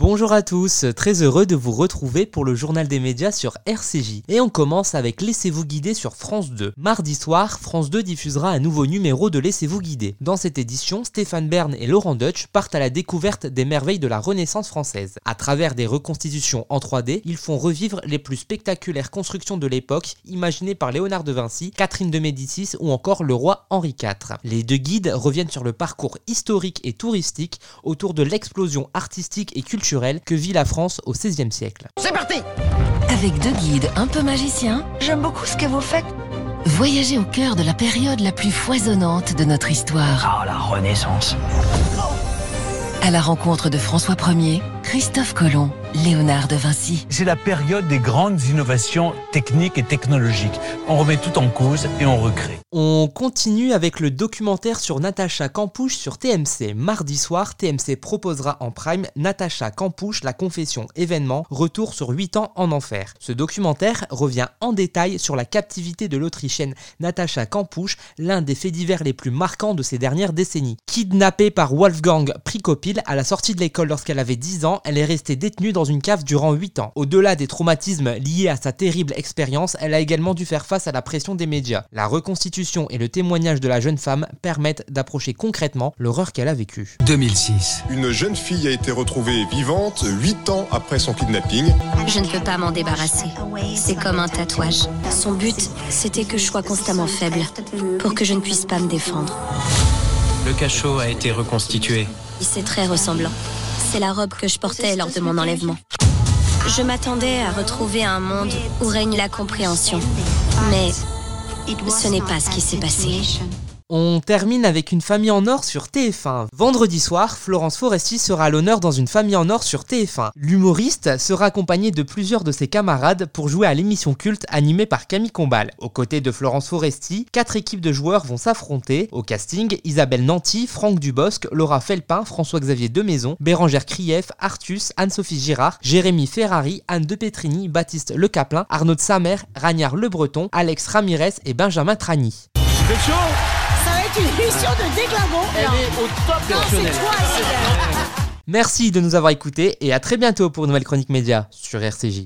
Bonjour à tous, très heureux de vous retrouver pour le journal des médias sur RCJ. Et on commence avec Laissez-vous guider sur France 2. Mardi soir, France 2 diffusera un nouveau numéro de Laissez-vous guider. Dans cette édition, Stéphane Bern et Laurent Deutsch partent à la découverte des merveilles de la Renaissance française. À travers des reconstitutions en 3D, ils font revivre les plus spectaculaires constructions de l'époque, imaginées par Léonard de Vinci, Catherine de Médicis ou encore le roi Henri IV. Les deux guides reviennent sur le parcours historique et touristique autour de l'explosion artistique et culturelle que vit la France au XVIe siècle. C'est parti Avec deux guides un peu magiciens, J'aime beaucoup ce que vous faites. voyagez au cœur de la période la plus foisonnante de notre histoire. Oh, la Renaissance. À la rencontre de François Ier, Christophe Colomb, Léonard de Vinci. C'est la période des grandes innovations techniques et technologiques. On remet tout en cause et on recrée. On continue avec le documentaire sur Natacha Campouche sur TMC. Mardi soir, TMC proposera en prime Natacha Campouche, la confession événement, retour sur 8 ans en enfer. Ce documentaire revient en détail sur la captivité de l'Autrichienne Natacha Campouche, l'un des faits divers les plus marquants de ces dernières décennies. Kidnappée par Wolfgang Prikopil à la sortie de l'école lorsqu'elle avait 10 ans, elle est restée détenue dans une cave durant 8 ans. Au-delà des traumatismes liés à sa terrible expérience, elle a également dû faire face à la pression des médias. La reconstitution et le témoignage de la jeune femme permettent d'approcher concrètement l'horreur qu'elle a vécue. 2006. Une jeune fille a été retrouvée vivante 8 ans après son kidnapping. Je ne peux pas m'en débarrasser. C'est comme un tatouage. Son but, c'était que je sois constamment faible, pour que je ne puisse pas me défendre. Le cachot a été reconstitué. C'est très ressemblant. C'est la robe que je portais lors de mon enlèvement. Je m'attendais à retrouver un monde où règne la compréhension. Mais ce n'est pas ce qui s'est passé. On termine avec une famille en or sur TF1. Vendredi soir, Florence Foresti sera à l'honneur dans une famille en or sur TF1. L'humoriste sera accompagné de plusieurs de ses camarades pour jouer à l'émission culte animée par Camille Combal. Aux côtés de Florence Foresti, quatre équipes de joueurs vont s'affronter. Au casting, Isabelle Nanty, Franck Dubosc, Laura Felpin, François-Xavier Demaison, Bérangère Krief, Artus, Anne-Sophie Girard, Jérémy Ferrari, Anne de Petrini, Baptiste Le Caplin, Arnaud Samer, Ragnard Le Breton, Alex Ramirez et Benjamin Trani. Ça va être une émission de déglingo. Elle est au top c'est toi, Merci de nous avoir écoutés et à très bientôt pour une nouvelle chronique média sur RCJ.